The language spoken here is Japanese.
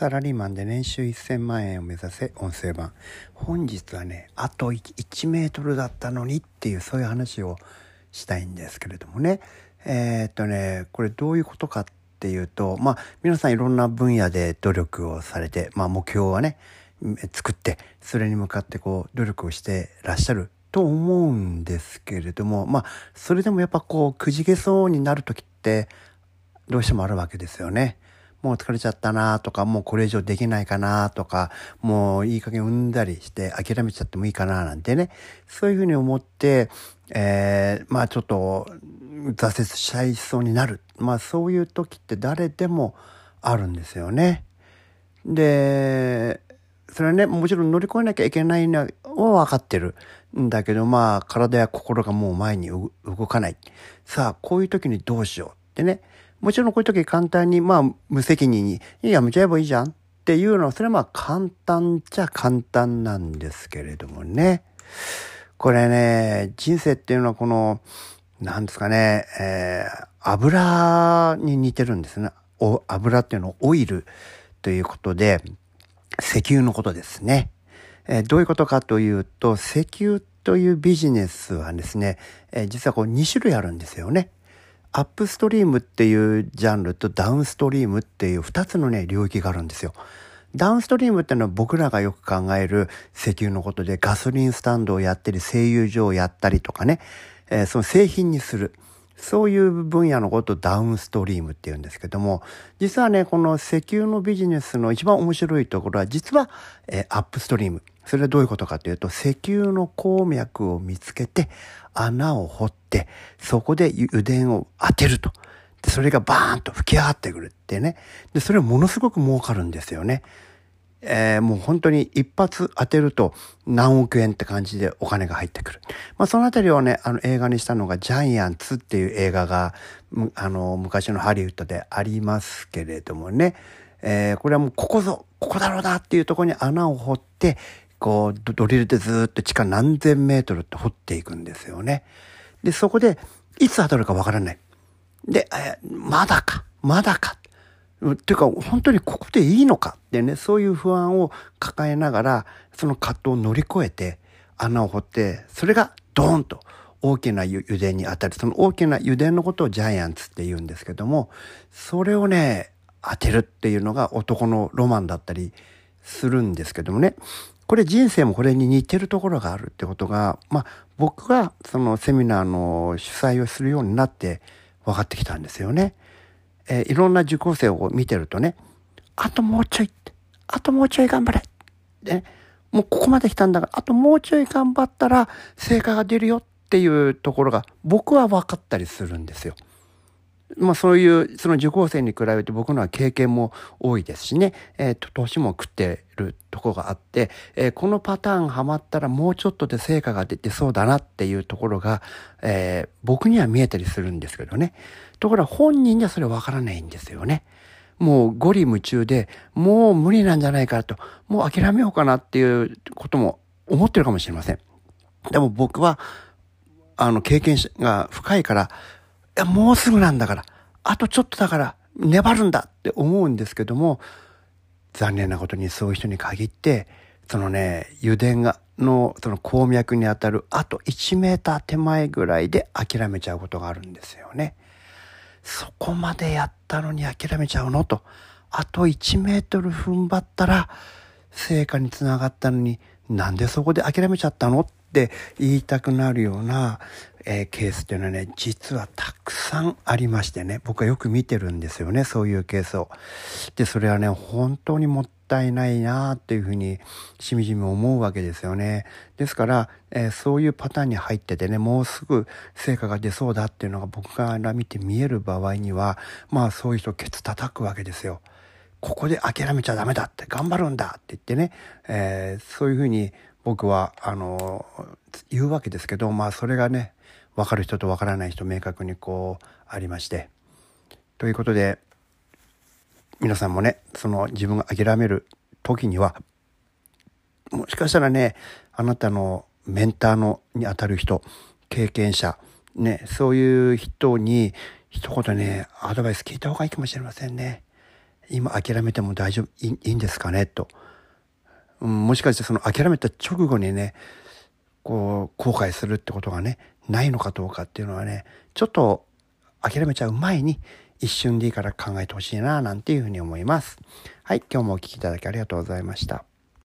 サラリーマンで年収1000万円を目指せ音声版。本日はね、あと 1, 1メートルだったのにっていうそういう話をしたいんですけれどもね。えー、っとね、これどういうことかっていうと、まあ皆さんいろんな分野で努力をされて、まあ目標はね、作って、それに向かってこう努力をしてらっしゃると思うんですけれども、まあそれでもやっぱこうくじけそうになる時ってどうしてもあるわけですよね。もう疲れちゃったなとか、もうこれ以上できないかなとか、もういい加減産んだりして諦めちゃってもいいかななんてね、そういうふうに思って、えー、まあちょっと挫折しちゃいそうになる。まあそういう時って誰でもあるんですよね。で、それはね、もちろん乗り越えなきゃいけないのは分かってる。んだけど、まあ、体や心がもう前に動かない。さあ、こういう時にどうしようってね。もちろんこういう時簡単に、まあ、無責任に、やめちゃえばいいじゃんっていうのは、それはまあ簡単っちゃ簡単なんですけれどもね。これね、人生っていうのはこの、なんですかね、えー、油に似てるんですね。お油っていうのをオイルということで、石油のことですね。えー、どういうことかというと、石油というビジネスはですね、えー、実はこう2種類あるんですよね。アップストリームっていうジャンルとダウンストリームっていう2つのね、領域があるんですよ。ダウンストリームってのは僕らがよく考える石油のことでガソリンスタンドをやったり、製油所をやったりとかね、えー、その製品にする。そういう分野のことをダウンストリームって言うんですけども、実はね、この石油のビジネスの一番面白いところは、実は、えー、アップストリーム。それはどういうことかというと、石油の鉱脈を見つけて、穴を掘って、そこで油田を当てると。で、それがバーンと吹き上がってくるってね。で、それはものすごく儲かるんですよね。えー、もう本当に一発当てると何億円って感じでお金が入ってくる。まあそのあたりをね、あの映画にしたのがジャイアンツっていう映画が、あの、昔のハリウッドでありますけれどもね。えー、これはもうここぞ、ここだろうなっていうところに穴を掘って、こう、ドリルでずっと地下何千メートルって掘っていくんですよね。で、そこで、いつ当たるかわからない。で、えまだか、まだか。っていうか、本当にここでいいのかってね、そういう不安を抱えながら、その葛藤を乗り越えて、穴を掘って、それがドーンと大きな油田に当たる。その大きな油田のことをジャイアンツって言うんですけども、それをね、当てるっていうのが男のロマンだったりするんですけどもね。これ人生もこれに似てるところがあるってことが、まあ僕がそのセミナーの主催をするようになって分かってきたんですよね。えー、いろんな受講生を見てるとね、あともうちょいって、あともうちょい頑張れ。ね、もうここまで来たんだから、あともうちょい頑張ったら成果が出るよっていうところが僕は分かったりするんですよ。まあそういう、その受講生に比べて僕のは経験も多いですしね、えっ、ー、と、年も食ってるとこがあって、えー、このパターンハマったらもうちょっとで成果が出てそうだなっていうところが、えー、僕には見えたりするんですけどね。ところが本人にはそれわからないんですよね。もうゴリ夢中で、もう無理なんじゃないかと、もう諦めようかなっていうことも思ってるかもしれません。でも僕は、あの、経験が深いから、や、もうすぐなんだから、あとちょっとだから、粘るんだって思うんですけども、残念なことにそういう人に限って、そのね、油田が、の、その鉱脈にあたるあと1メーター手前ぐらいで諦めちゃうことがあるんですよね。そこまでやったのに諦めちゃうのと。あと1メートル踏ん張ったら成果につながったのになんでそこで諦めちゃったのって言いたくなるような、えー、ケースっていうのはね、実はたくさんありましてね、僕はよく見てるんですよね、そういうケースを。で、それはね、本当にもったいないなっていうふうにしみじみ思うわけですよね。ですから、えー、そういうパターンに入っててね、もうすぐ成果が出そうだっていうのが僕から見て見える場合には、まあそういう人ケツ叩くわけですよ。ここで諦めちゃダメだって頑張るんだって言ってね、えー、そういうふうに僕は、あの、言うわけですけど、まあそれがね、分かる人と分からない人明確にこうありましてということで皆さんもねその自分が諦める時にはもしかしたらねあなたのメンターのにあたる人経験者ねそういう人に一言ねアドバイス聞いた方がいいかもしれませんね。今諦めても大丈夫いいんですかねと、うん、もしかしてその諦めた直後にねこう後悔するってことがねないのかどうかっていうのはねちょっと諦めちゃう前に一瞬でいいから考えてほしいななんていうふうに思います。はい、今日もお聴きいただきありがとうございました。